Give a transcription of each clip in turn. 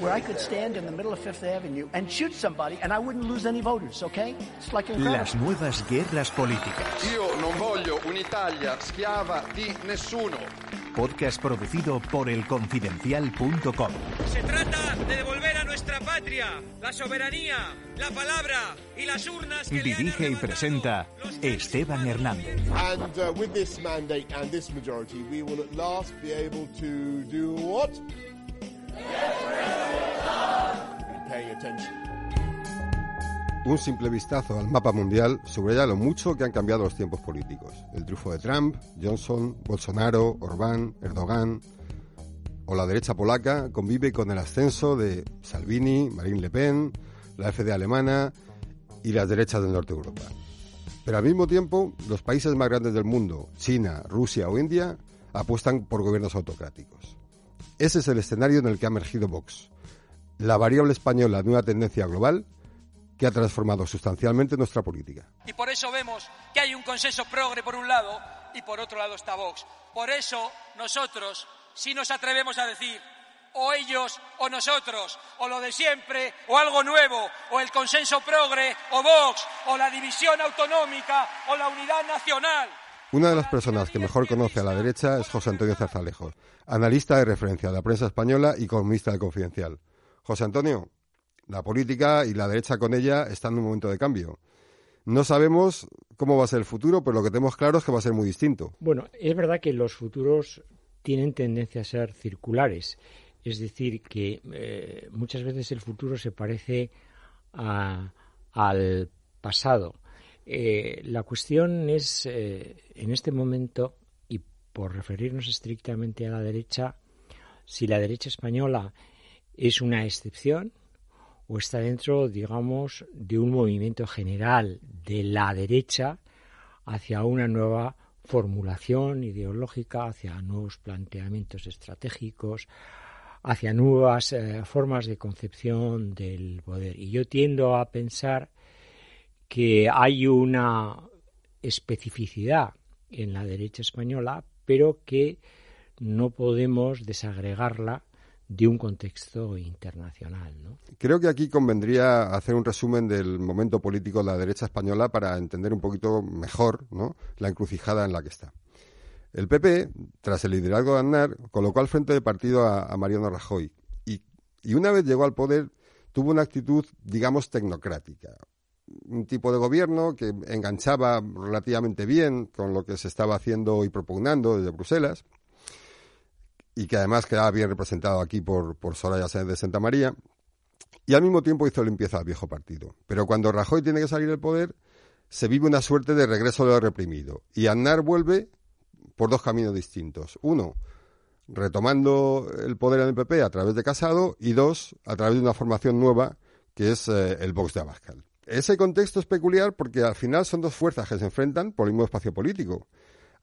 where I could stand in the middle of Fifth Avenue and shoot somebody and I wouldn't lose any voters, okay? It's like incredible. Las nuevas guerras políticas. Io non voglio un'Italia schiava di nessuno. Podcast producido por elconfidencial.com. Se trata de devolver a nuestra patria la soberanía, la palabra y las urnas que le han Dirige y presenta Esteban Hernández. And uh, with this mandate and this majority, we will at last be able to do what? Un simple vistazo al mapa mundial subraya lo mucho que han cambiado los tiempos políticos. El triunfo de Trump, Johnson, Bolsonaro, Orbán, Erdogan o la derecha polaca convive con el ascenso de Salvini, Marine Le Pen, la FD alemana y las derechas del norte de Europa. Pero al mismo tiempo, los países más grandes del mundo, China, Rusia o India, apuestan por gobiernos autocráticos. Ese es el escenario en el que ha emergido Vox, la variable española de una tendencia global que ha transformado sustancialmente nuestra política. Y por eso vemos que hay un consenso progre por un lado y por otro lado está Vox. Por eso nosotros sí nos atrevemos a decir o ellos o nosotros, o lo de siempre, o algo nuevo, o el consenso progre, o Vox, o la división autonómica, o la unidad nacional. Una de las personas que mejor conoce a la derecha es José Antonio Zarzalejos, analista de referencia de la prensa española y columnista de Confidencial. José Antonio, la política y la derecha con ella están en un momento de cambio. No sabemos cómo va a ser el futuro, pero lo que tenemos claro es que va a ser muy distinto. Bueno, es verdad que los futuros tienen tendencia a ser circulares, es decir, que eh, muchas veces el futuro se parece a- al pasado. Eh, la cuestión es, eh, en este momento, por referirnos estrictamente a la derecha, si la derecha española es una excepción o está dentro, digamos, de un movimiento general de la derecha hacia una nueva formulación ideológica, hacia nuevos planteamientos estratégicos, hacia nuevas eh, formas de concepción del poder. Y yo tiendo a pensar que hay una especificidad en la derecha española, pero que no podemos desagregarla de un contexto internacional. ¿no? Creo que aquí convendría hacer un resumen del momento político de la derecha española para entender un poquito mejor ¿no? la encrucijada en la que está. El PP, tras el liderazgo de Aznar, colocó al frente del partido a, a Mariano Rajoy y, y una vez llegó al poder tuvo una actitud, digamos, tecnocrática. Un tipo de gobierno que enganchaba relativamente bien con lo que se estaba haciendo y propugnando desde Bruselas y que además quedaba bien representado aquí por, por Soraya Sáenz de Santa María, y al mismo tiempo hizo limpieza al viejo partido. Pero cuando Rajoy tiene que salir del poder, se vive una suerte de regreso de lo reprimido, y Aznar vuelve por dos caminos distintos. Uno, retomando el poder en el PP a través de Casado, y dos, a través de una formación nueva, que es eh, el Vox de Abascal. Ese contexto es peculiar porque al final son dos fuerzas que se enfrentan por el mismo espacio político.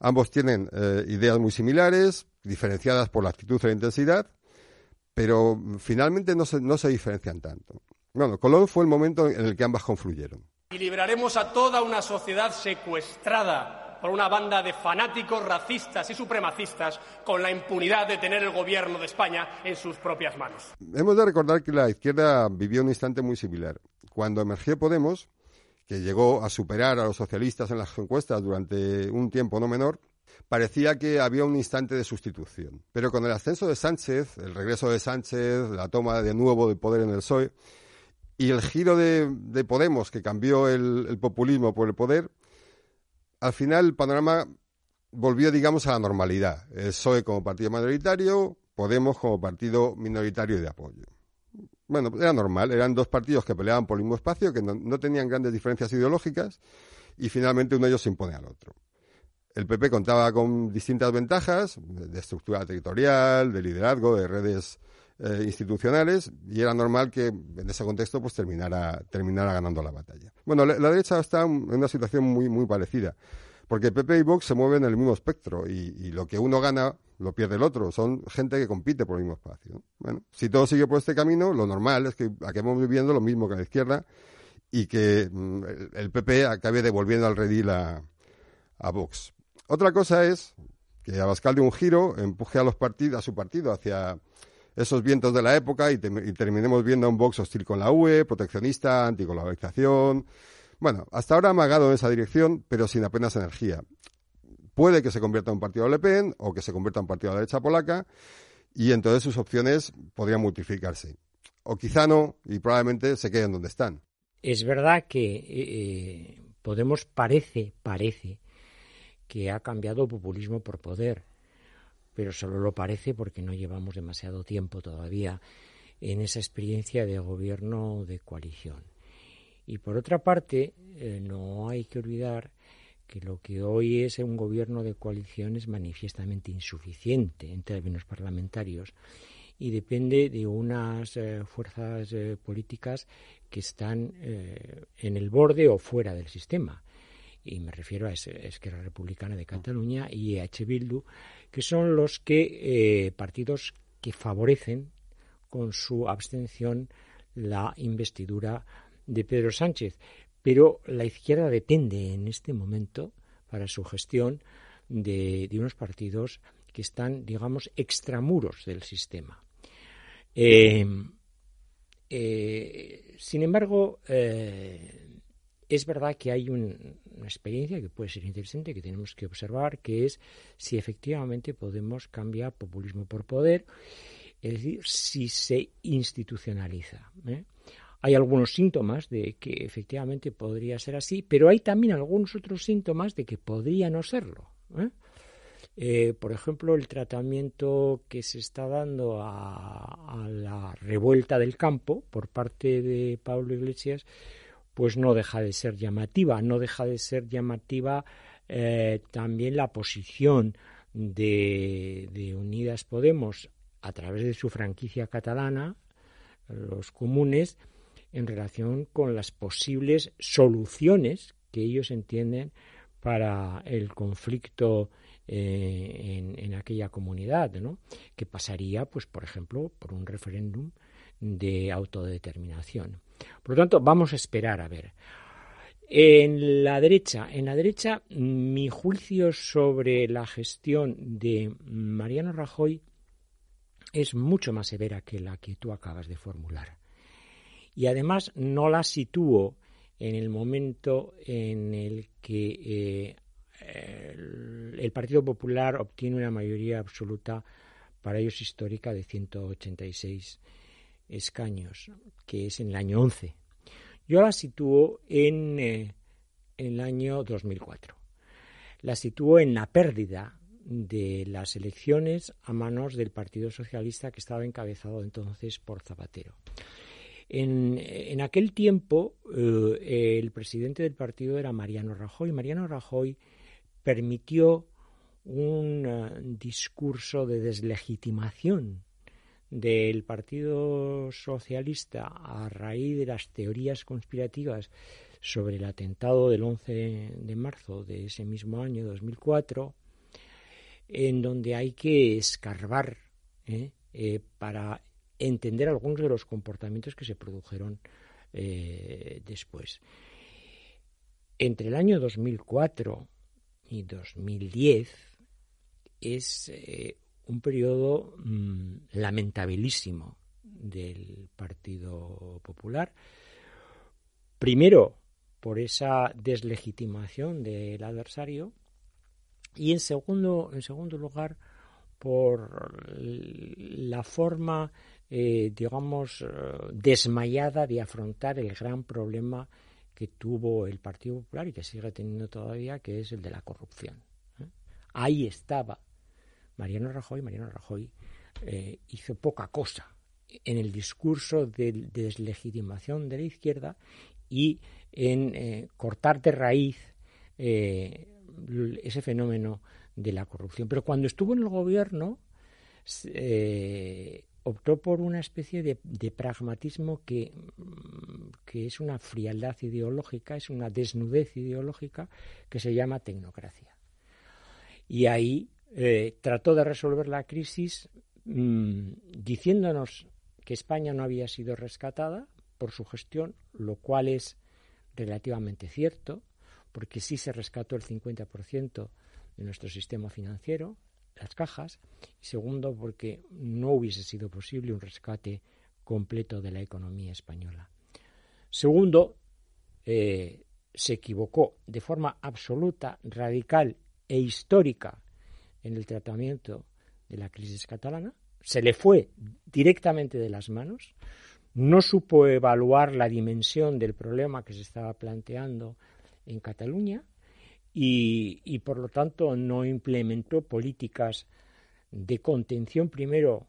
Ambos tienen eh, ideas muy similares, diferenciadas por la actitud y la intensidad, pero finalmente no se, no se diferencian tanto. Bueno, Colón fue el momento en el que ambas confluyeron. Y liberaremos a toda una sociedad secuestrada por una banda de fanáticos racistas y supremacistas con la impunidad de tener el gobierno de España en sus propias manos. Hemos de recordar que la izquierda vivió un instante muy similar. Cuando emergió Podemos, que llegó a superar a los socialistas en las encuestas durante un tiempo no menor, parecía que había un instante de sustitución. Pero con el ascenso de Sánchez, el regreso de Sánchez, la toma de nuevo del poder en el PSOE y el giro de, de Podemos que cambió el, el populismo por el poder, al final el panorama volvió, digamos, a la normalidad. El PSOE como partido mayoritario, Podemos como partido minoritario de apoyo. Bueno, era normal, eran dos partidos que peleaban por el mismo espacio, que no, no tenían grandes diferencias ideológicas, y finalmente uno de ellos se impone al otro. El PP contaba con distintas ventajas de estructura territorial, de liderazgo, de redes eh, institucionales y era normal que en ese contexto pues terminara, terminara ganando la batalla. Bueno, la, derecha está en una situación muy, muy parecida, porque PP y Vox se mueven en el mismo espectro y, lo que uno gana lo pierde el otro. Son gente que compite por el mismo espacio. Bueno, si todo sigue por este camino, lo normal es que acabemos viviendo lo mismo que la izquierda y que mm, el, PP acabe devolviendo al redil a, a Vox. Otra cosa es que Abascal de un giro empuje a los partidos, a su partido hacia esos vientos de la época y, terminemos viendo a un Vox hostil con la UE, proteccionista, anticolonización. Bueno, hasta ahora ha amagado en esa dirección, pero sin apenas energía. Puede que se convierta en un partido de Le Pen o que se convierta en un partido de la derecha polaca y entonces sus opciones podrían multiplicarse. O quizá no y probablemente se queden donde están. Es verdad que eh, Podemos parece, parece que ha cambiado populismo por poder pero solo lo parece porque no llevamos demasiado tiempo todavía en esa experiencia de gobierno de coalición. Y por otra parte, eh, no hay que olvidar que lo que hoy es un gobierno de coalición es manifiestamente insuficiente en términos parlamentarios y depende de unas eh, fuerzas eh, políticas que están en el borde o fuera del sistema. Y me refiero a Esquerra Republicana de Cataluña y EH Bildu, que son los que eh, partidos que favorecen con su abstención la investidura de Pedro Sánchez. Pero la izquierda depende en este momento para su gestión de, unos partidos que están, digamos, extramuros del sistema. Eh, eh, sin embargo, es verdad que hay una experiencia que puede ser interesante, que tenemos que observar, que es si efectivamente podemos cambiar populismo por poder, es decir, si se institucionaliza. ¿eh? Hay algunos síntomas de que efectivamente podría ser así, pero hay también algunos otros síntomas de que podría no serlo. ¿eh? Eh, por ejemplo, el tratamiento que se está dando a, la revuelta del campo por parte de Pablo Iglesias, pues no deja de ser llamativa, no deja de ser llamativa eh, también la posición de, Unidas Podemos a través de su franquicia catalana, los comunes, en relación con las posibles soluciones que ellos entienden para el conflicto eh, en, en, aquella comunidad, ¿no? que pasaría, pues, por ejemplo, por un referéndum de autodeterminación. Por lo tanto, vamos a esperar a ver. En la derecha, en la derecha, mi juicio sobre la gestión de Mariano Rajoy es mucho más severa que la que tú acabas de formular. Y además no la sitúo en el momento en el que eh, el, Partido Popular obtiene una mayoría absoluta para ellos histórica de 186 escaños, que es en el año 11. Yo la sitúo en, eh, en el año 2004. La sitúo en la pérdida de las elecciones a manos del Partido Socialista que estaba encabezado entonces por Zapatero. En, aquel tiempo eh, el presidente del partido era Mariano Rajoy. Mariano Rajoy permitió un eh, discurso de deslegitimación del Partido Socialista a raíz de las teorías conspirativas sobre el atentado del 11 de marzo de ese mismo año, 2004, en donde hay que escarbar. Eh, para entender algunos de los comportamientos que se produjeron eh, después. Entre el año 2004 y 2010 es un periodo mm, lamentabilísimo del Partido Popular. Primero, por esa deslegitimación del adversario y en segundo, en segundo lugar, por la forma, eh, digamos, eh, desmayada de afrontar el gran problema que tuvo el Partido Popular y que sigue teniendo todavía, que es el de la corrupción. ¿eh? Ahí estaba Mariano Rajoy, Mariano Rajoy hizo poca cosa en el discurso de, deslegitimación de la izquierda y en cortar de raíz ese fenómeno de la corrupción. Pero cuando estuvo en el gobierno, optó por una especie de, pragmatismo que, mm, que, es una frialdad ideológica, es una desnudez ideológica que se llama tecnocracia. Y ahí eh, trató de resolver la crisis mm, diciéndonos que España no había sido rescatada por su gestión, lo cual es relativamente cierto, porque sí se rescató el 50% de nuestro sistema financiero, las cajas, y segundo, porque no hubiese sido posible un rescate completo de la economía española. Segundo, eh, se equivocó de forma absoluta, radical e histórica en el tratamiento de la crisis catalana, se le fue directamente de las manos, no supo evaluar la dimensión del problema que se estaba planteando en Cataluña y, por lo tanto no implementó políticas de contención primero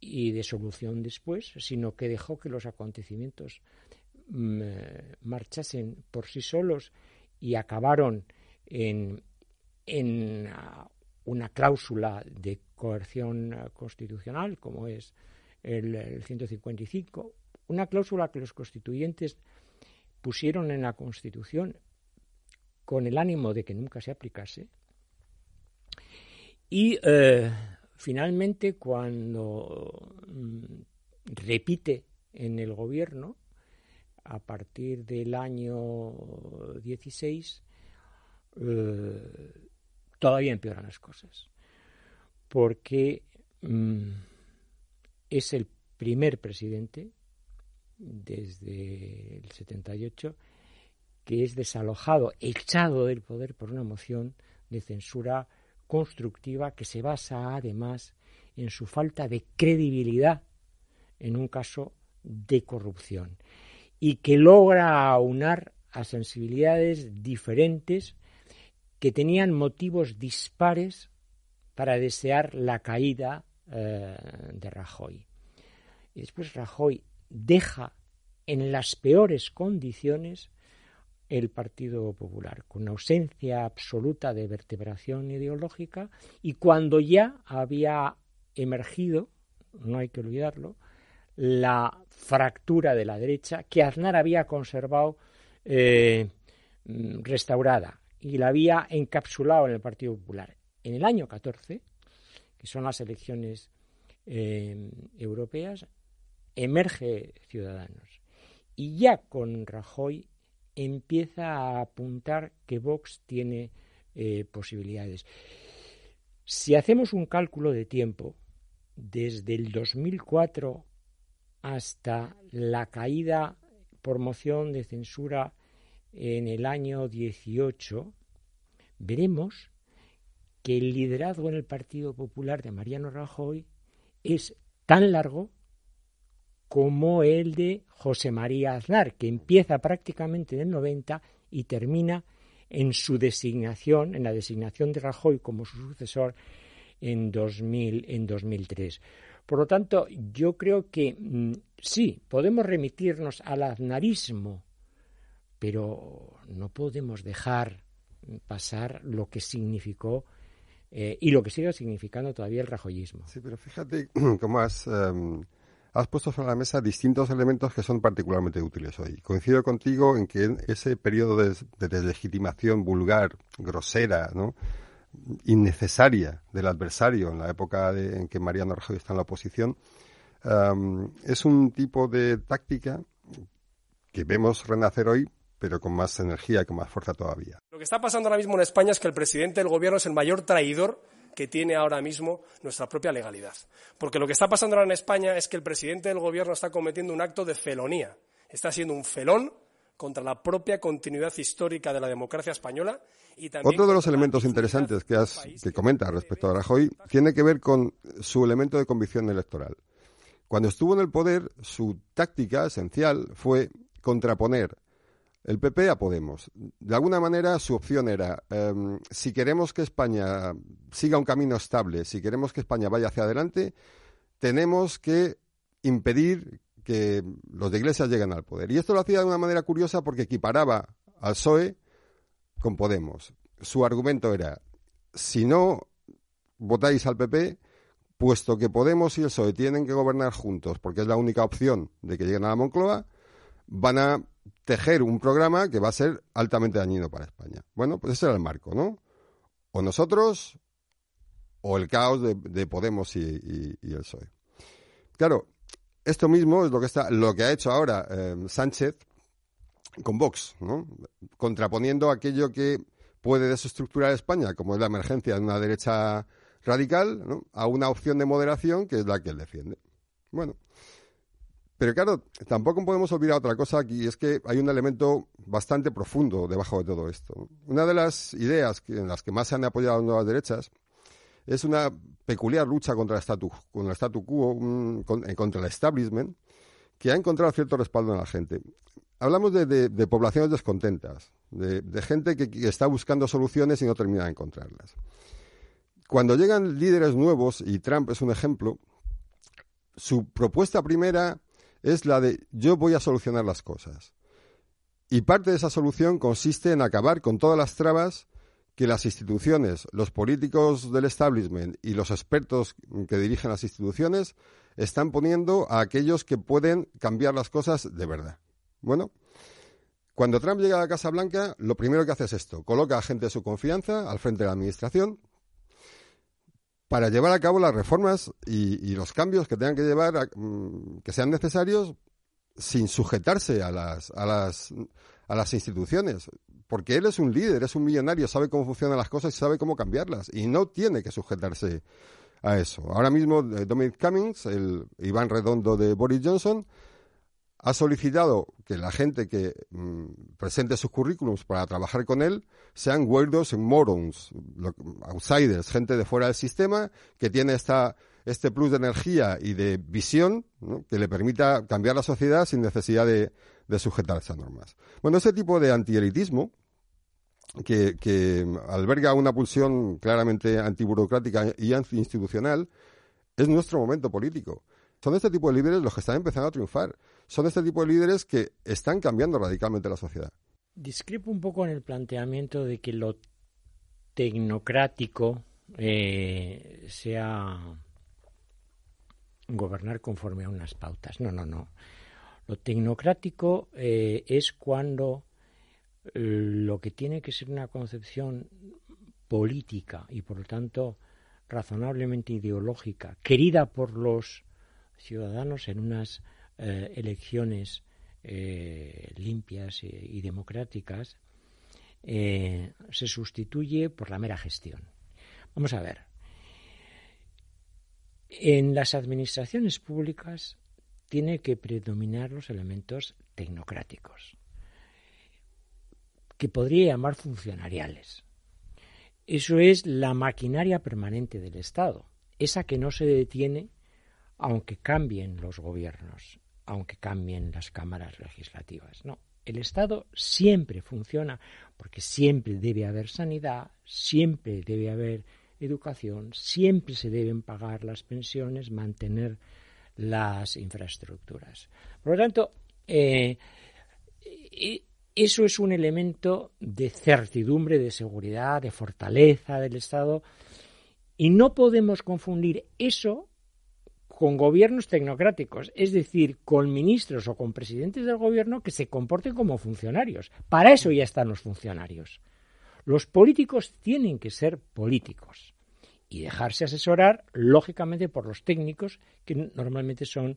y de solución después, sino que dejó que los acontecimientos mm, marchasen por sí solos y acabaron en, en una cláusula de coerción constitucional, como es el, el 155, una cláusula que los constituyentes pusieron en la Constitución con el ánimo de que nunca se aplicase. Y eh, finalmente, cuando mm, repite en el gobierno, a partir del año 16, eh, todavía empeoran las cosas. Porque mm, es el primer presidente desde el 78 que es desalojado, echado del poder por una moción de censura constructiva que se basa además en su falta de credibilidad en un caso de corrupción y que logra aunar a sensibilidades diferentes que tenían motivos dispares para desear la caída eh, de Rajoy. Y después Rajoy deja en las peores condiciones el Partido Popular, con ausencia absoluta de vertebración ideológica y cuando ya había emergido, no hay que olvidarlo, la fractura de la derecha que Aznar había conservado eh, restaurada y la había encapsulado en el Partido Popular. En el año 14, que son las elecciones eh, europeas, emerge Ciudadanos. Y ya con Rajoy empieza a apuntar que Vox tiene eh, posibilidades. Si hacemos un cálculo de tiempo, desde el 2004 hasta la caída por moción de censura en el año 18, veremos que el liderazgo en el Partido Popular de Mariano Rajoy es tan largo como el de José María Aznar, que empieza prácticamente en el 90 y termina en su designación, en la designación de Rajoy como su sucesor en, 2000, en 2003. Por lo tanto, yo creo que mm, sí, podemos remitirnos al aznarismo, pero no podemos dejar pasar lo que significó eh, y lo que sigue significando todavía el rajoyismo. Sí, pero fíjate cómo has em, has puesto sobre la mesa distintos elementos que son particularmente útiles hoy. Coincido contigo en que ese periodo de, deslegitimación vulgar, grosera, ¿no? innecesaria del adversario en la época en que Mariano Rajoy está en la oposición, es un tipo de táctica que vemos renacer hoy, pero con más energía con más fuerza todavía. Lo que está pasando ahora mismo en España es que el presidente del gobierno es el mayor traidor que tiene ahora mismo nuestra propia legalidad. Porque lo que está pasando ahora en España es que el presidente del gobierno está cometiendo un acto de felonía. Está siendo un felón contra la propia continuidad histórica de la democracia española y también Otro de los elementos interesantes que, has, que comenta respecto a Rajoy tiene que ver con su elemento de convicción electoral. Cuando estuvo en el poder, su táctica esencial fue contraponer el PP a Podemos. De alguna manera su opción era, em, si queremos que España siga un camino estable, si queremos que España vaya hacia adelante, tenemos que impedir que los de Iglesias lleguen al poder. Y esto lo hacía de una manera curiosa porque equiparaba al PSOE con Podemos. Su argumento era, si no votáis al PP, puesto que Podemos y el PSOE tienen que gobernar juntos, porque es la única opción de que lleguen a la Moncloa, van a tejer un programa que va a ser altamente dañino para España. Bueno, pues ese era el marco, ¿no? O nosotros o el caos de, Podemos y, el PSOE. Claro, esto mismo es lo que está, lo que ha hecho ahora eh, Sánchez con Vox, ¿no? contraponiendo aquello que puede desestructurar España, como es la emergencia de una derecha radical, ¿no? a una opción de moderación que es la que él defiende. Bueno, pero claro, tampoco podemos olvidar otra cosa aquí, es que hay un elemento bastante profundo debajo de todo esto. Una de las ideas en las que más se han apoyado nuevas derechas es una peculiar lucha contra el statu, el statu quo, eh, contra el establishment, que ha encontrado cierto respaldo en la gente. Hablamos de, poblaciones descontentas, de, gente que, está buscando soluciones y no termina de encontrarlas. Cuando llegan líderes nuevos, y Trump es un ejemplo, su propuesta primera es la de yo voy a solucionar las cosas. Y parte de esa solución consiste en acabar con todas las trabas que las instituciones, los políticos del establishment y los expertos que dirigen las instituciones están poniendo a aquellos que pueden cambiar las cosas de verdad. Bueno, cuando Trump llega a la Casa Blanca, lo primero que hace es esto, coloca a gente de su confianza al frente de la administración para llevar a cabo las reformas y, los cambios que tengan que llevar, mm, que sean necesarios, sin sujetarse a las, a las, a las instituciones. Porque él es un líder, es un millonario, sabe cómo funcionan las cosas y sabe cómo cambiarlas. Y no tiene que sujetarse a eso. Ahora mismo, eh, Dominic Cummings, el Iván Redondo de Boris Johnson, ha solicitado que la gente que mm, presente sus currículums para trabajar con él sean weirdos and morons, outsiders, gente de fuera del sistema que tiene esta, este plus de energía y de visión que le permita cambiar la sociedad sin necesidad de, sujetarse a normas. Bueno, ese tipo de antielitismo que, que alberga una pulsión claramente antiburocrática y antiinstitucional es nuestro momento político. Son este tipo de líderes los que están empezando a triunfar. Son este tipo de líderes que están cambiando radicalmente la sociedad. Discrepo un poco en el planteamiento de que lo tecnocrático eh, sea gobernar conforme a unas pautas. No, no, no. Lo tecnocrático eh, es cuando lo que tiene que ser una concepción política y por lo tanto razonablemente ideológica, querida por los ciudadanos en unas eh, elecciones eh, limpias y, democráticas, eh, se sustituye por la mera gestión. Vamos a ver. En las administraciones públicas tiene que predominar los elementos tecnocráticos, que podría llamar funcionariales. Eso es la maquinaria permanente del Estado, esa que no se detiene aunque cambien los gobiernos, aunque cambien las cámaras legislativas. No, el Estado siempre funciona porque siempre debe haber sanidad, siempre debe haber educación, siempre se deben pagar las pensiones, mantener las infraestructuras. Por lo tanto, eh, eso es un elemento de certidumbre, de seguridad, de fortaleza del Estado, y no podemos confundir eso con gobiernos tecnocráticos, es decir, con ministros o con presidentes del gobierno que se comporten como funcionarios. Para eso ya están los funcionarios. Los políticos tienen que ser políticos y dejarse asesorar, lógicamente, por los técnicos, que normalmente son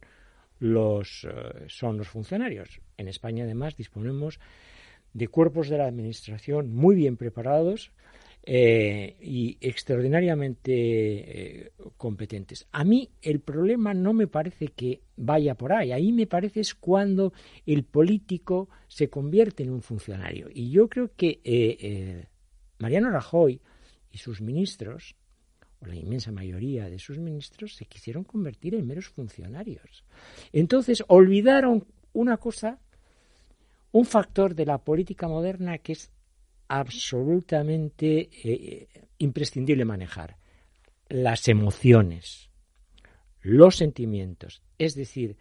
los, eh, son los funcionarios. En España, además, disponemos de cuerpos de la Administración muy bien preparados, eh, y extraordinariamente eh, competentes. A mí el problema no me parece que vaya por ahí, ahí me parece es cuando el político se convierte en un funcionario. Y yo creo que eh, Mariano Rajoy y sus ministros, o la inmensa mayoría de sus ministros, se quisieron convertir en meros funcionarios. Entonces olvidaron una cosa, un factor de la política moderna que es absolutamente eh, imprescindible manejar. Las emociones, los sentimientos, es decir,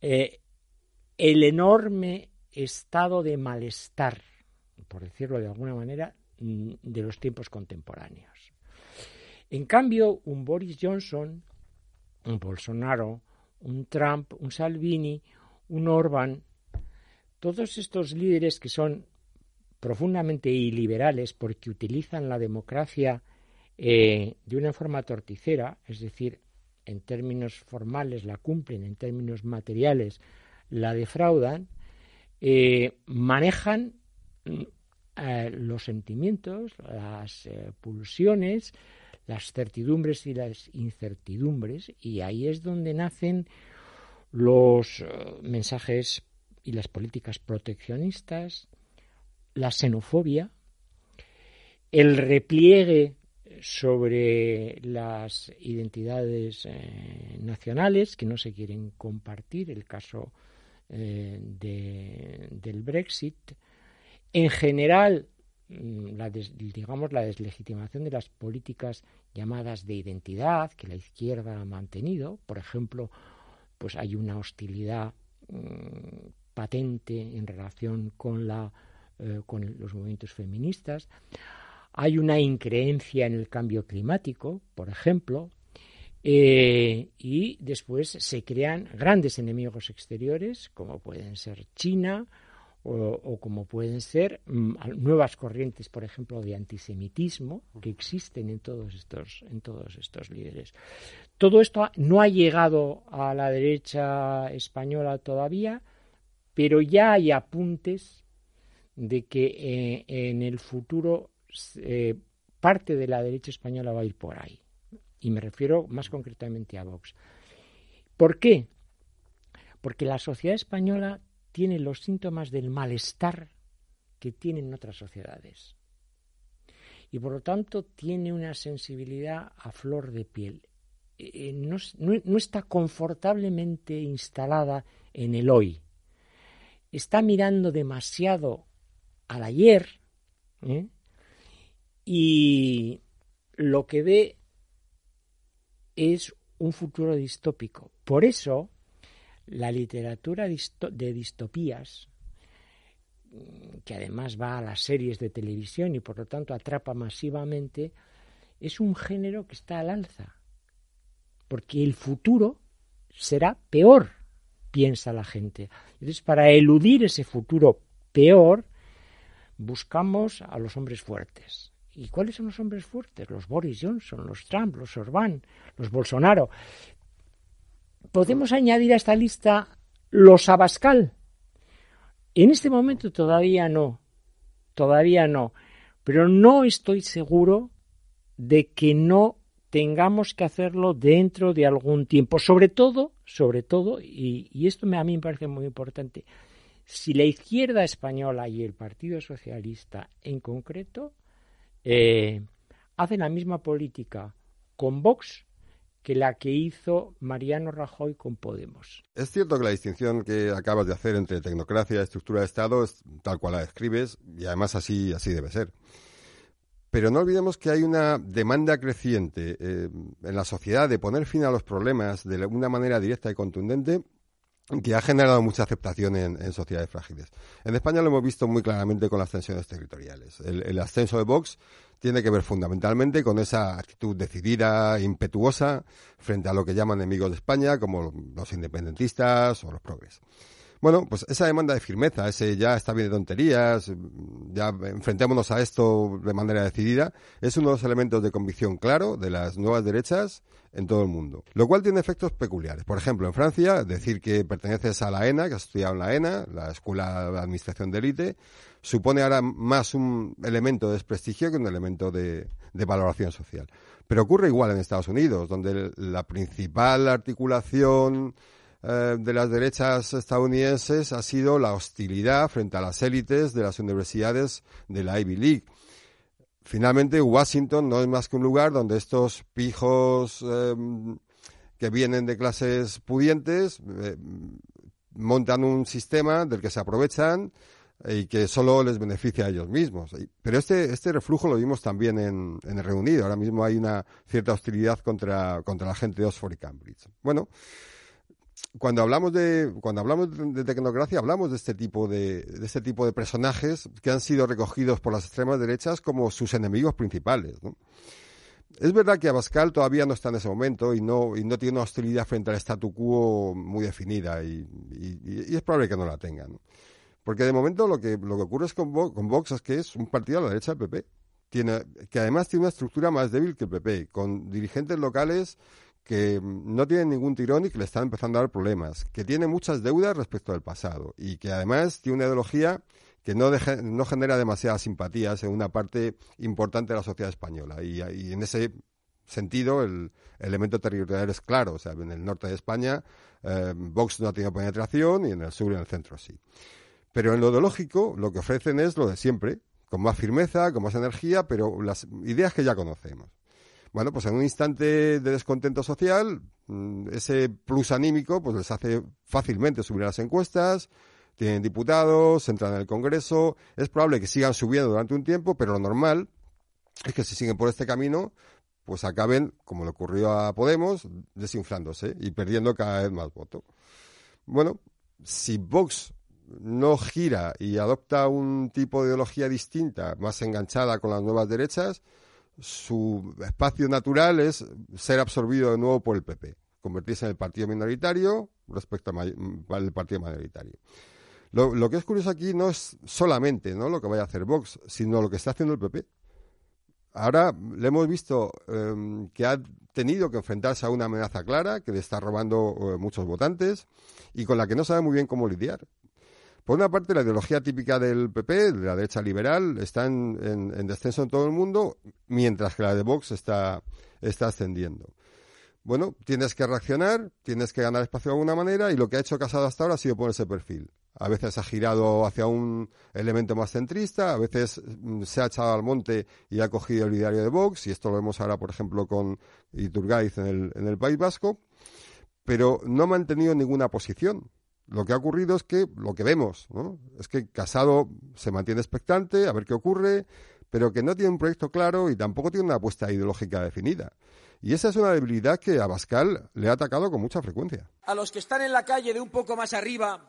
eh, el enorme estado de malestar, por decirlo de alguna manera, mm, de los tiempos contemporáneos. En cambio, un Boris Johnson un Bolsonaro, un Trump, un Salvini, un Orban, todos estos líderes que son profundamente iliberales porque utilizan la democracia eh, de una forma torticera, es decir, en términos formales la cumplen, en términos materiales la defraudan, eh, manejan mm, eh, los sentimientos, las pulsiones, las certidumbres y las incertidumbres, y ahí es donde nacen los mensajes y las políticas proteccionistas, la xenofobia, el repliegue sobre las identidades eh, nacionales que no se quieren compartir, el caso eh, del Brexit, en general, mm, la digamos, la deslegitimación de las políticas llamadas de identidad que la izquierda ha mantenido, por ejemplo, pues hay una hostilidad mm, patente en relación con la eh, con los movimientos feministas. Hay una increencia en el cambio climático, por ejemplo, eh, y después se crean grandes enemigos exteriores, como pueden ser China o, como pueden ser mm, nuevas corrientes, por ejemplo, de antisemitismo que existen en todos estos en todos estos líderes. Todo esto no ha llegado a la derecha española todavía, pero ya hay apuntes de que eh, en el futuro eh, parte de la derecha española va a ir por ahí. Y me refiero más concretamente a Vox. ¿Por qué? Porque la sociedad española tiene los síntomas del malestar que tienen otras sociedades. Y por lo tanto tiene una sensibilidad a flor de piel. Eh, no está confortablemente instalada en el hoy. Está mirando demasiado al ayer ¿eh? y lo que ve es un futuro distópico. Por eso, la literatura de distopías, que además va a las series de televisión y por lo tanto atrapa masivamente, es un género que está al alza. Porque el futuro será peor, piensa la gente. Entonces, para eludir ese futuro peor, buscamos a los hombres fuertes. ¿Y cuáles son los hombres fuertes? Los Boris Johnson, los Trump, los Orbán, los Bolsonaro. Podemos añadir a esta lista los Abascal. En este momento todavía no, todavía no, pero no estoy seguro de que no tengamos que hacerlo dentro de algún tiempo. Sobre todo, sobre todo, y, y esto a mí me parece muy importante, si la izquierda española y el Partido Socialista en concreto eh, hacen la misma política con Vox que la que hizo Mariano Rajoy con Podemos. Es cierto que la distinción que acabas de hacer entre tecnocracia y estructura de Estado es tal cual la describes y además así, así debe ser. Pero no olvidemos que hay una demanda creciente eh, en la sociedad de poner fin a los problemas de una manera directa y contundente que ha generado mucha aceptación en, sociedades frágiles. En España lo hemos visto muy claramente con las tensiones territoriales. El, ascenso de Vox tiene que ver fundamentalmente con esa actitud decidida, impetuosa, frente a lo que llaman enemigos de España, como los independentistas o los progres. Bueno, pues esa demanda de firmeza, ese ya está bien de tonterías, ya enfrentémonos a esto de manera decidida, es uno de los elementos de convicción claro de las nuevas derechas en todo el mundo. Lo cual tiene efectos peculiares. Por ejemplo, en Francia, decir que perteneces a la ENA, que has estudiado en la ENA, la Escuela de Administración de Élite, supone ahora más un elemento de desprestigio que un elemento de, de valoración social. Pero ocurre igual en Estados Unidos, donde la principal articulación eh, de las derechas estadounidenses ha sido la hostilidad frente a las élites de las universidades de la Ivy League. Finalmente, Washington no es más que un lugar donde estos pijos em, que vienen de clases pudientes eh, montan un sistema del que se aprovechan y que solo les beneficia a ellos mismos. Pero este, este reflujo lo vimos también en, en el Reino Unido. Ahora mismo hay una cierta hostilidad contra, contra la gente de Oxford y Cambridge. Bueno, cuando hablamos de cuando hablamos de tecnocracia hablamos de este tipo de, este tipo de personajes que han sido recogidos por las extremas derechas como sus enemigos principales ¿no? Es verdad que Abascal todavía no está en ese momento y no, y no tiene una hostilidad frente al statu quo muy definida y, es probable que no la tengan. Porque de momento lo que, lo que ocurre es con, con Vox es que es un partido a la derecha del PP, tiene, que además tiene una estructura más débil que el PP, con dirigentes locales que no tienen ningún tirón y que le están empezando a dar problemas, que tiene muchas deudas respecto al pasado y que además tiene una ideología que no, no genera demasiadas simpatías en una parte importante de la sociedad española. Y, en ese sentido el, elemento territorial es claro. O sea, en el norte de España eh, Vox no ha tenido penetración y en el sur y en el centro sí. Pero en lo ideológico lo que ofrecen es lo de siempre, con más firmeza, con más energía, pero las ideas que ya conocemos. Bueno, pues en un instante de descontento social, mm, ese plus anímico pues les hace fácilmente subir a las encuestas, tienen diputados, entran en el Congreso, es probable que sigan subiendo durante un tiempo, pero lo normal es que si siguen por este camino, pues acaben, como le ocurrió a Podemos, desinflándose y perdiendo cada vez más voto. Bueno, si Vox no gira y adopta un tipo de ideología distinta, más enganchada con las nuevas derechas, su espacio natural es ser absorbido de nuevo por el PP, convertirse en el partido minoritario respecto al partido mayoritario. Lo, que es curioso aquí no es solamente ¿no? lo que vaya a hacer Vox, sino lo que está haciendo el PP. Ahora le hemos visto em, que ha tenido que enfrentarse a una amenaza clara, que le está robando eh, muchos votantes y con la que no sabe muy bien cómo lidiar. Por una parte, la ideología típica del PP, de la derecha liberal, está en, descenso en todo el mundo, mientras que la de Vox está, está ascendiendo. Bueno, tienes que reaccionar, tienes que ganar espacio de alguna manera, y lo que ha hecho Casado hasta ahora ha sido poner ese perfil. A veces ha girado hacia un elemento más centrista, a veces mm, se ha echado al monte y ha cogido el ideario de Vox, y esto lo vemos ahora, por ejemplo, con Iturgaiz en el, en el País Vasco, pero no ha mantenido ninguna posición. Lo que ha ocurrido es que lo que vemos, ¿no? Es que Casado se mantiene expectante a ver qué ocurre, pero que no tiene un proyecto claro y tampoco tiene una apuesta ideológica definida. Y esa es una debilidad que a Bascal le ha atacado con mucha frecuencia. A los que están en la calle de un poco más arriba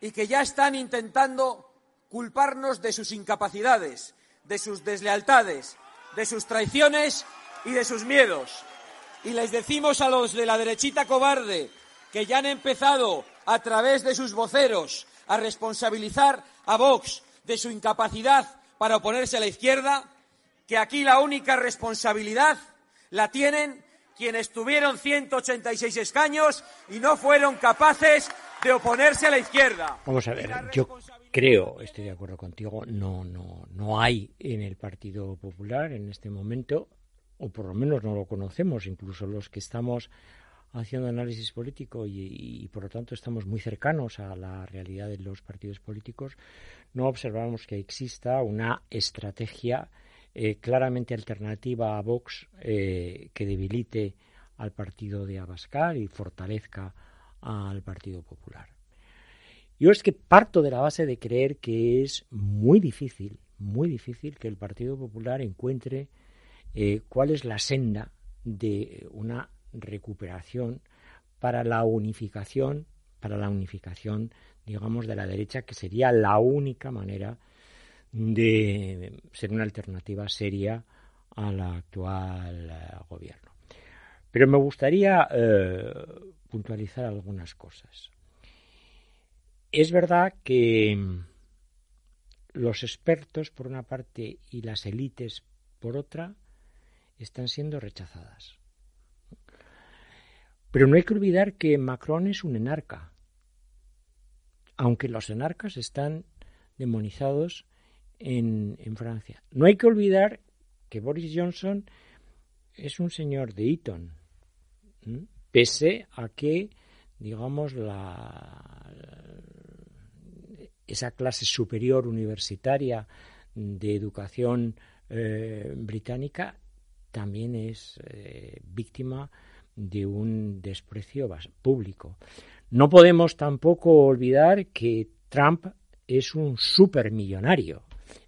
y que ya están intentando culparnos de sus incapacidades, de sus deslealtades, de sus traiciones y de sus miedos. Y les decimos a los de la derechita cobarde que ya han empezado a través de sus voceros a responsabilizar a Vox de su incapacidad para oponerse a la izquierda, que aquí la única responsabilidad la tienen quienes tuvieron 186 escaños y no fueron capaces de oponerse a la izquierda. Vamos a ver, yo creo, estoy de acuerdo contigo, no, no, no hay en el Partido Popular en este momento, o por lo menos no lo conocemos, incluso los que estamos haciendo análisis político y, por lo tanto estamos muy cercanos a la realidad de los partidos políticos, no observamos que exista una estrategia eh, claramente alternativa a Vox eh, que debilite al partido de Abascal y fortalezca al Partido Popular. Yo es que parto de la base de creer que es muy difícil, muy difícil que el Partido Popular encuentre eh, cuál es la senda de una recuperación para la unificación, para la unificación, digamos, de la derecha, que sería la única manera de ser una alternativa seria al actual eh, gobierno. Pero me gustaría eh, puntualizar algunas cosas. Es verdad que los expertos, por una parte, y las élites, por otra, están siendo rechazadas. Pero no hay que olvidar que Macron es un enarca, aunque los enarcas están demonizados en, Francia. No hay que olvidar que Boris Johnson es un señor de Eton, pese a que, digamos, la, esa clase superior universitaria de educación eh, británica también es eh, víctima de un desprecio público. No podemos tampoco olvidar que Trump es un supermillonario,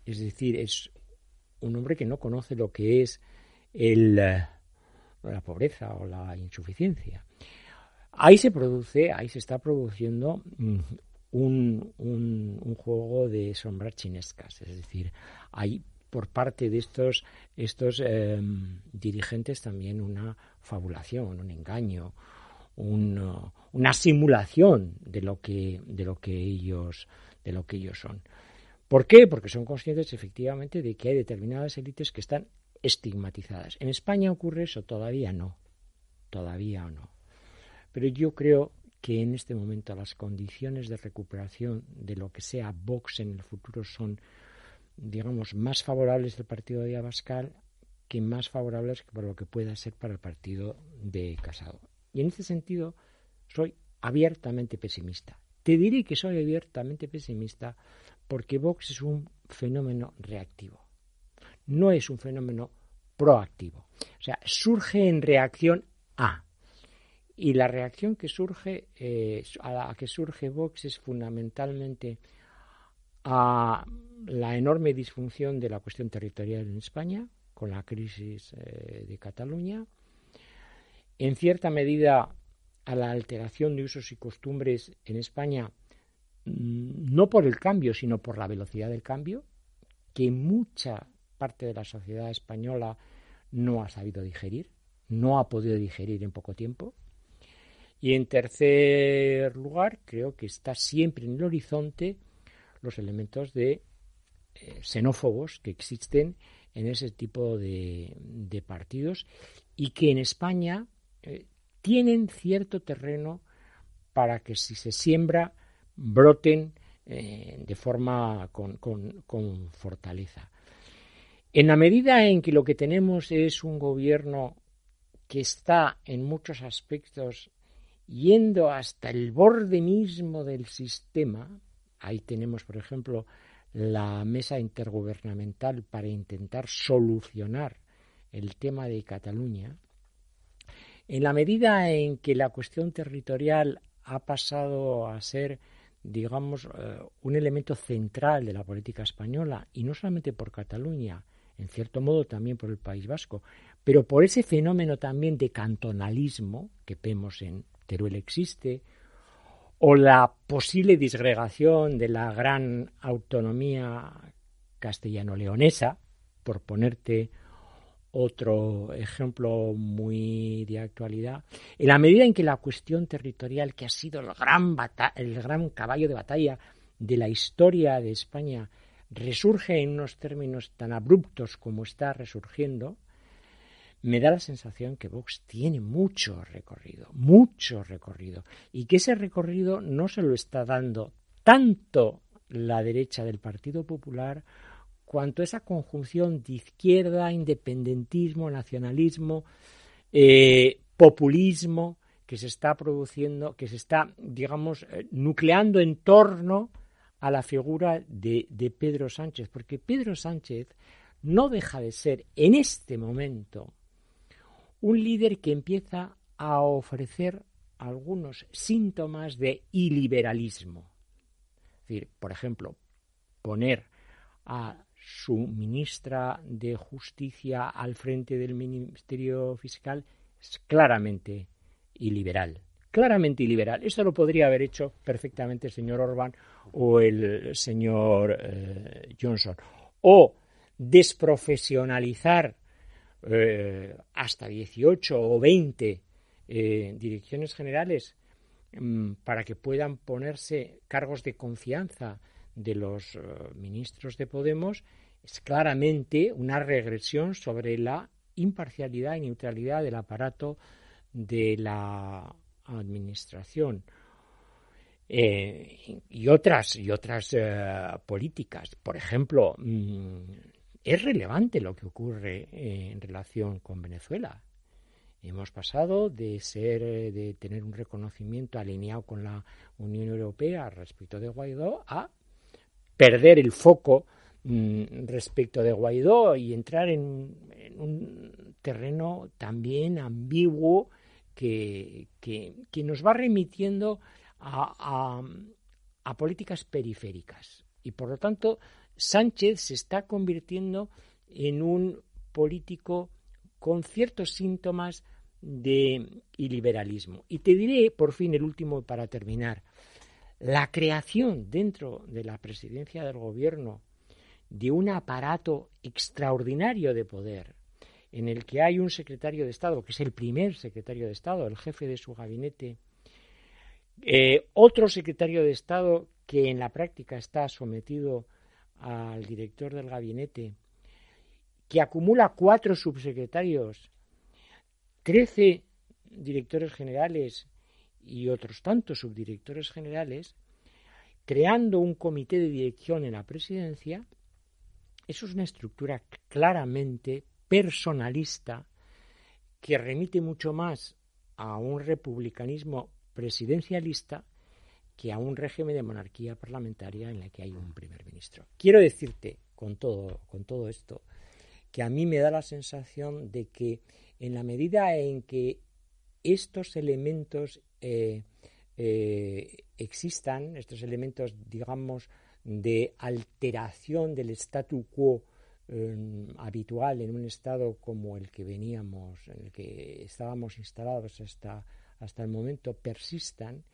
es decir, es un hombre que no conoce lo que es el, eh, la pobreza o la insuficiencia. Ahí se produce, ahí se está produciendo mm, un, un, un juego de sombras chinescas, es decir, hay por parte de estos, estos em, dirigentes también una fabulación, un engaño, una simulación de lo que, de lo que ellos, de lo que ellos son. ¿Por qué? Porque son conscientes efectivamente de que hay determinadas élites que están estigmatizadas. En España ocurre eso, todavía no, todavía no. Pero yo creo que en este momento las condiciones de recuperación de lo que sea Vox en el futuro son, digamos, más favorables del partido de Abascal que más favorables para lo que pueda ser para el partido de Casado. Y en este sentido soy abiertamente pesimista. Te diré que soy abiertamente pesimista porque Vox es un fenómeno reactivo. No es un fenómeno proactivo. O sea, surge en reacción a y la reacción que surge, eh, a la que surge Vox es fundamentalmente a la enorme disfunción de la cuestión territorial en España, con la crisis eh, de Cataluña, en cierta medida a la alteración de usos y costumbres en España, mm, no por el cambio, sino por la velocidad del cambio, que mucha parte de la sociedad española no ha sabido digerir, no ha podido digerir en poco tiempo. Y en tercer lugar, creo que está siempre en el horizonte los elementos de eh, xenófobos que existen en ese tipo de, partidos y que en España eh, tienen cierto terreno para que si se siembra broten eh, de forma con, con fortaleza. En la medida en que lo que tenemos es un gobierno que está en muchos aspectos yendo hasta el borde mismo del sistema, ahí tenemos, por ejemplo, la mesa intergubernamental para intentar solucionar el tema de Cataluña, en la medida en que la cuestión territorial ha pasado a ser, digamos, eh, un elemento central de la política española, y no solamente por Cataluña, en cierto modo también por el País Vasco, pero por ese fenómeno también de cantonalismo que vemos en Teruel existe, o la posible disgregación de la gran autonomía castellano-leonesa, por ponerte otro ejemplo muy de actualidad, en la medida en que la cuestión territorial, que ha sido el gran, el gran caballo de batalla de la historia de España, resurge en unos términos tan abruptos como está resurgiendo, me da la sensación que Vox tiene mucho recorrido, mucho recorrido, y que ese recorrido no se lo está dando tanto la derecha del Partido Popular cuanto esa conjunción de izquierda, independentismo, nacionalismo, eh, populismo que se está produciendo, que se está, digamos, eh, nucleando en torno a la figura de, de Pedro Sánchez, porque Pedro Sánchez no deja de ser en este momento un líder que empieza a ofrecer algunos síntomas de iliberalismo. Es decir, por ejemplo, poner a su ministra de Justicia al frente del Ministerio Fiscal es claramente iliberal. Claramente iliberal. Eso lo podría haber hecho perfectamente el señor Orbán o el señor eh, Johnson. O desprofesionalizar eh, hasta 18 o 20 eh, direcciones generales mm, para que puedan ponerse cargos de confianza de los eh, ministros de Podemos es claramente una regresión sobre la imparcialidad y neutralidad del aparato de la administración. y otras y otras políticas por ejemplo mm, es relevante lo que ocurre eh, en relación con Venezuela. Hemos pasado de ser, eh, de tener un reconocimiento alineado con la Unión Europea respecto de Guaidó a perder el foco mm, respecto de Guaidó y entrar en, un terreno también ambiguo que, nos va remitiendo a, a políticas periféricas. Y por lo tanto, Sánchez se está convirtiendo en un político con ciertos síntomas de iliberalismo. Y te diré, por fin, el último para terminar. La creación dentro de la presidencia del gobierno de un aparato extraordinario de poder, en el que hay un secretario de Estado, que es el primer secretario de Estado, el jefe de su gabinete, eh, otro secretario de Estado que en la práctica está sometido al director del gabinete, que acumula cuatro subsecretarios, trece directores generales y otros tantos subdirectores generales, creando un comité de dirección en la presidencia, eso es una estructura claramente personalista que remite mucho más a un republicanismo presidencialista que a un régimen de monarquía parlamentaria en la que hay un primer ministro. Quiero decirte con todo, con todo esto que a mí me da la sensación de que en la medida en que estos elementos eh, eh, existan, estos elementos, digamos, de alteración del statu quo eh, habitual en un estado como el que veníamos, en el que estábamos instalados hasta, hasta el momento, persistan,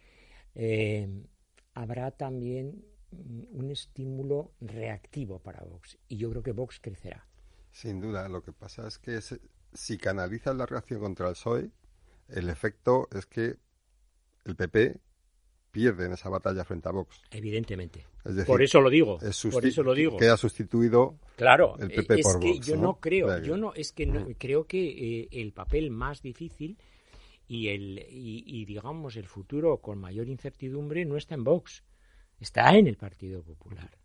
habrá también un estímulo reactivo para Vox. Y yo creo que Vox crecerá. Sin duda, lo que pasa es que si canalizas la reacción contra el PSOE, el efecto es que el PP pierde en esa batalla frente a Vox. Evidentemente. por eso lo digo. por eso lo digo. Queda sustituido claro, el PP es por que Vox. Yo no, creo, yo no, es que no, creo que eh, el papel más difícil y el y, digamos el futuro con mayor incertidumbre no está en Vox, está en el Partido Popular.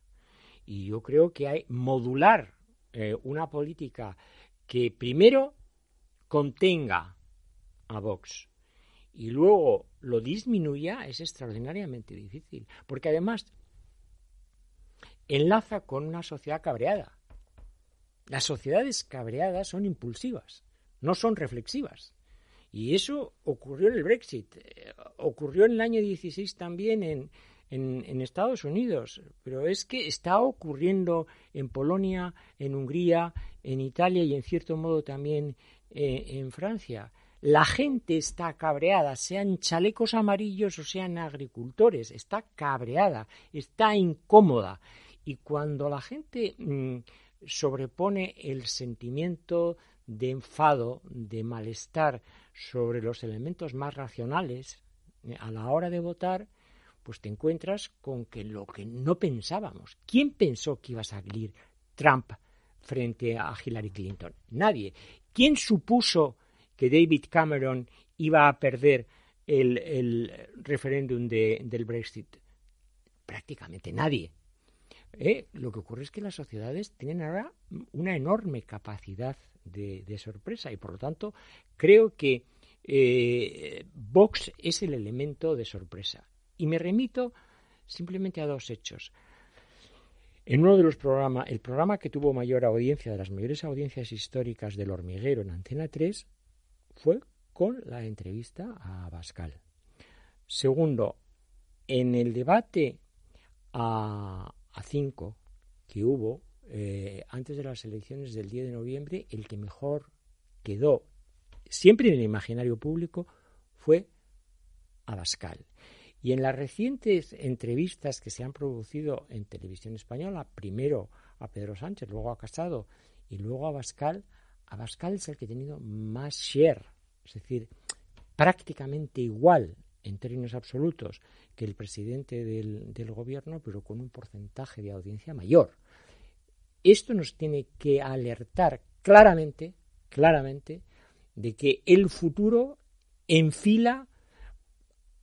Y yo creo que hay modular eh, una política que primero contenga a Vox y luego lo disminuya es extraordinariamente difícil, porque además enlaza con una sociedad cabreada. Las sociedades cabreadas son impulsivas, no son reflexivas. Y eso ocurrió en el Brexit, eh, ocurrió en el año 16 también en, en, Estados Unidos, pero es que está ocurriendo en Polonia, en Hungría, en Italia y en cierto modo también eh, en Francia. La gente está cabreada, sean chalecos amarillos o sean agricultores, está cabreada, está incómoda. Y cuando la gente mm, sobrepone el sentimiento de enfado, de malestar sobre los elementos más racionales, eh, a la hora de votar, pues te encuentras con que lo que no pensábamos. ¿Quién pensó que iba a salir Trump frente a Hillary Clinton? Nadie. ¿Quién supuso que David Cameron iba a perder el, referéndum del Brexit? Prácticamente nadie. ¿Eh? Lo que ocurre es que las sociedades tienen ahora una enorme capacidad de, sorpresa y por lo tanto creo que eh, Vox es el elemento de sorpresa. Y me remito simplemente a dos hechos. En uno de los programas, el programa que tuvo mayor audiencia, de las mayores audiencias históricas del hormiguero en Antena 3, fue con la entrevista a Bascal. Segundo, en el debate a, a cinco que hubo eh, antes de las elecciones del 10 de noviembre, el que mejor quedó, siempre en el imaginario público, fue Abascal. Y en las recientes entrevistas que se han producido en televisión española, primero a Pedro Sánchez, luego a Casado y luego a Bascal, Abascal es el que ha tenido más share, es decir, prácticamente igual en términos absolutos que el presidente del gobierno, pero con un porcentaje de audiencia mayor. Esto nos tiene que alertar claramente, claramente, de que el futuro enfila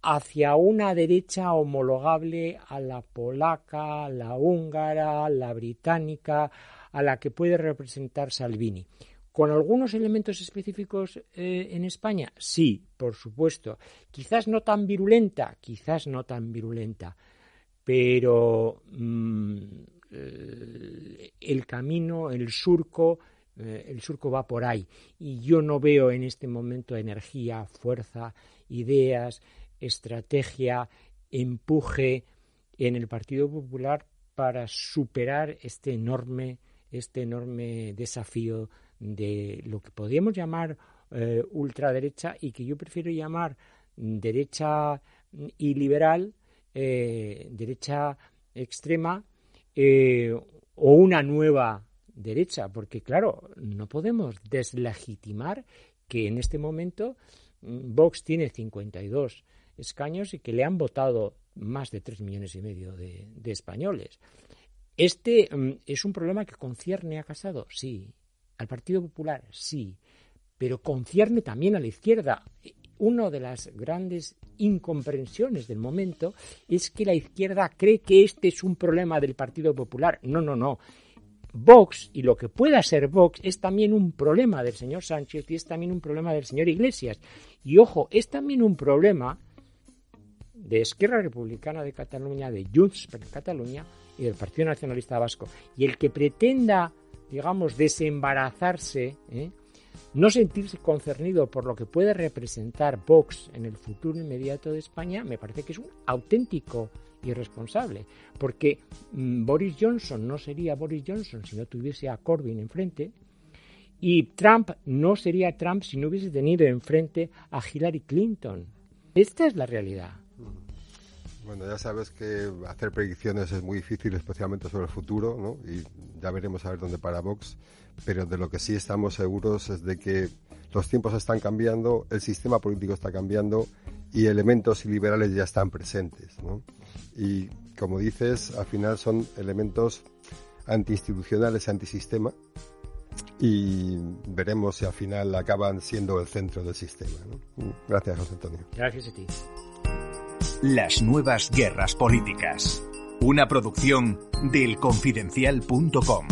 hacia una derecha homologable a la polaca, a la húngara, a la británica, a la que puede representar Salvini. ¿Con algunos elementos específicos eh, en España? Sí, por supuesto. Quizás no tan virulenta, quizás no tan virulenta, pero mm, el camino, el surco, eh, el surco va por ahí. Y yo no veo en este momento energía, fuerza, ideas, estrategia, empuje en el Partido Popular para superar este enorme, este enorme desafío de lo que podríamos llamar eh, ultraderecha y que yo prefiero llamar derecha y liberal, eh, derecha extrema, eh, o una nueva derecha, porque claro, no podemos deslegitimar que en este momento mm, Vox tiene 52 escaños y que le han votado más de 3 millones y medio de, españoles. Este mm, es un problema que concierne a Casado, sí. Al Partido Popular, sí. Pero concierne también a la izquierda. Una de las grandes incomprensiones del momento es que la izquierda cree que este es un problema del Partido Popular. No, no, no. Vox y lo que pueda ser Vox es también un problema del señor Sánchez y es también un problema del señor Iglesias. Y ojo, es también un problema de Esquerra Republicana de Cataluña, de Junts per Cataluña y del Partido Nacionalista Vasco. Y el que pretenda, digamos, desembarazarse, ¿eh? No sentirse concernido por lo que puede representar Vox en el futuro inmediato de España, me parece que es un auténtico irresponsable, porque mm, Boris Johnson no sería Boris Johnson si no tuviese a Corbyn enfrente, y Trump no sería Trump si no hubiese tenido enfrente a Hillary Clinton. Esta es la realidad. Bueno, ya sabes que hacer predicciones es muy difícil, especialmente sobre el futuro, ¿no? Y ya veremos a ver dónde para Vox. Pero de lo que sí estamos seguros es de que los tiempos están cambiando, el sistema político está cambiando y elementos liberales ya están presentes, ¿no? Y como dices, al final son elementos antiinstitucionales, antisistema, y veremos si al final acaban siendo el centro del sistema. ¿no? Gracias, José Antonio. Gracias a ti. Las nuevas guerras políticas. Una producción del confidencial.com.